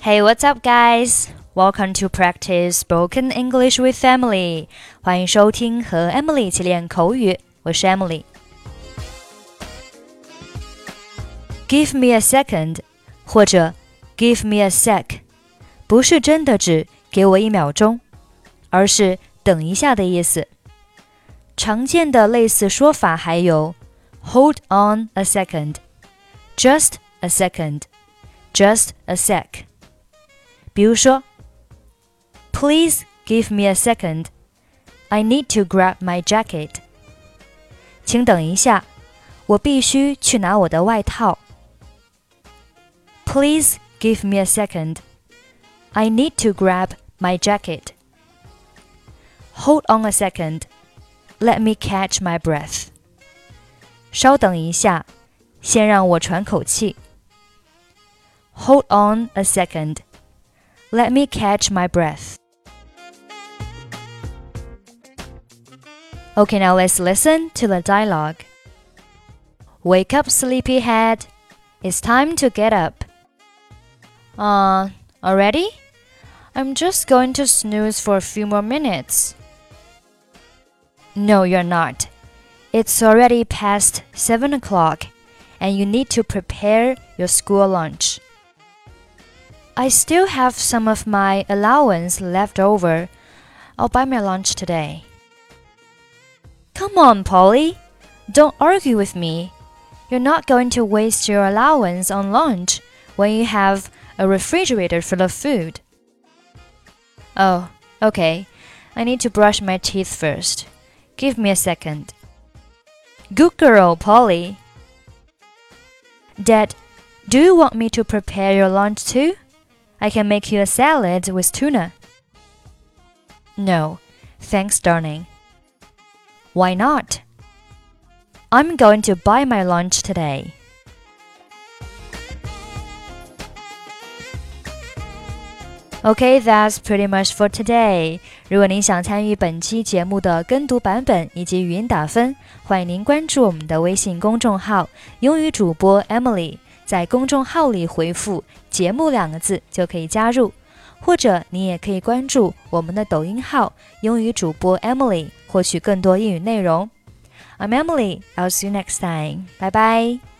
Hey, what's up, guys? Welcome to practice spoken English with Emily. 欢迎收听和 Emily 一起练口语，我是 Emily。Give me a second，或者 Give me a sec，不是真的指给我一秒钟，而是等一下的意思。常见的类似说法还有 Hold on a second，Just a second，Just a sec。 比如说，Please give me a second. I need to grab my jacket. 请等一下，我必须去拿我的外套。Please give me a second. I need to grab my jacket. Hold on a second. Let me catch my breath. 稍等一下，先让我喘口气。Hold on a second. Let me catch my breath. Okay, now let's listen to the dialogue. Wake up, sleepyhead. It's time to get up. Uh, already? I'm just going to snooze for a few more minutes. No, you're not. It's already past seven o'clock, and you need to prepare your school lunch. I still have some of my allowance left over. I'll buy my lunch today. Come on, Polly. Don't argue with me. You're not going to waste your allowance on lunch when you have a refrigerator full of food. Oh, okay. I need to brush my teeth first. Give me a second. Good girl, Polly. Dad, do you want me to prepare your lunch too? I can make you a salad with tuna. No, thanks, darling. Why not? I'm going to buy my lunch today. Okay, that's pretty much for today. 如果您想参与本期节目的跟读版本以及语音打分，欢迎您关注我们的微信公众号“英语主播 Emily”。 在公众号里回复“节目”两个字就可以加入，或者你也可以关注我们的抖音号“英语主播 Emily”，获取更多英语内容。I'm Emily. I'll see you next time. Bye bye.